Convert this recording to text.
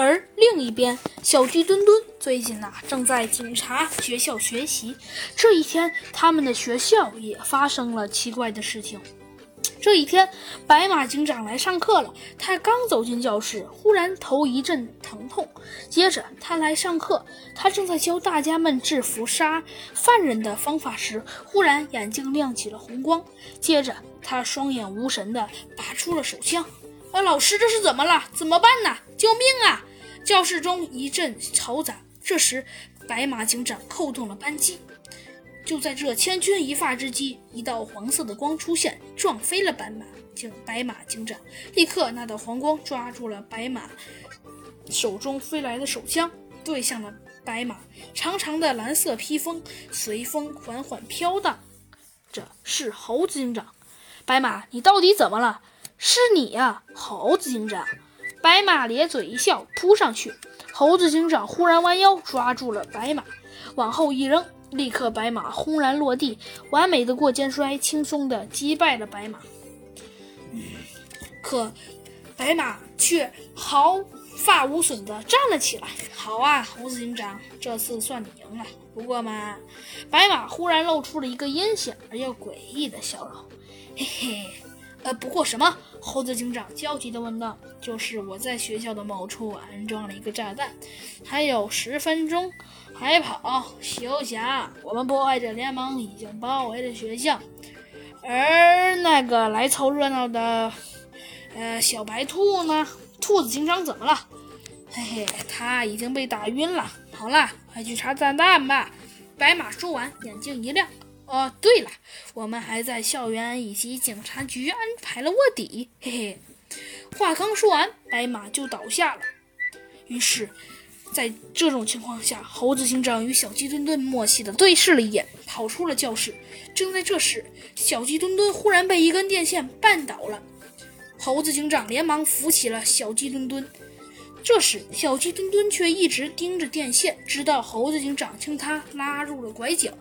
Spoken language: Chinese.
而另一边，小鸡墩墩最近呐正在警察学校学习。这一天，他们的学校也发生了奇怪的事情。这一天，白马警长来上课了。他刚走进教室，忽然头一阵疼痛。接着，他来上课，他正在教大家们制服杀犯人的方法时，忽然眼睛亮起了红光。接着，他双眼无神地拔出了手枪。啊，老师，这是怎么了？怎么办呢？救命啊！教室中一阵嘈杂。这时，白马警长扣动了扳机。就在这千钧一发之际，一道黄色的光出现，撞飞了白马警白马警长。立刻，那道黄光抓住了白马手中飞来的手枪，对向了白马。长长的蓝色披风随风缓缓飘荡。这是猴子警长。白马，你到底怎么了？是你呀，猴子警长。白马咧嘴一笑，扑上去。猴子警长忽然弯腰抓住了白马，往后一扔。立刻，白马轰然落地，完美的过肩摔，轻松的击败了白马。可白马却毫发无损的站了起来。好啊，猴子警长，这次算你赢了。不过嘛，白马忽然露出了一个阴险而又诡异的笑容。嘿嘿，呃，不过什么？猴子警长焦急地问道。就是我在学校的某处安装了一个炸弹，还有十分钟。还跑休想！我们破坏者联盟已经包围了学校，而那个来凑热闹的，呃，小白兔呢？兔子警长怎么了？嘿嘿，他已经被打晕了。好了，快去查炸弹吧！白马说完，眼睛一亮。哦，对了，我们还在校园以及警察局安排了卧底。嘿嘿，话刚说完，白马就倒下了。于是。在这种情况下，猴子警长与小鸡墩墩默契地对视了一眼，跑出了教室。正在这时，小鸡墩墩忽然被一根电线绊倒了。猴子警长连忙扶起了小鸡墩墩。这时，小鸡墩墩却一直盯着电线，直到猴子警长将他拉入了拐角。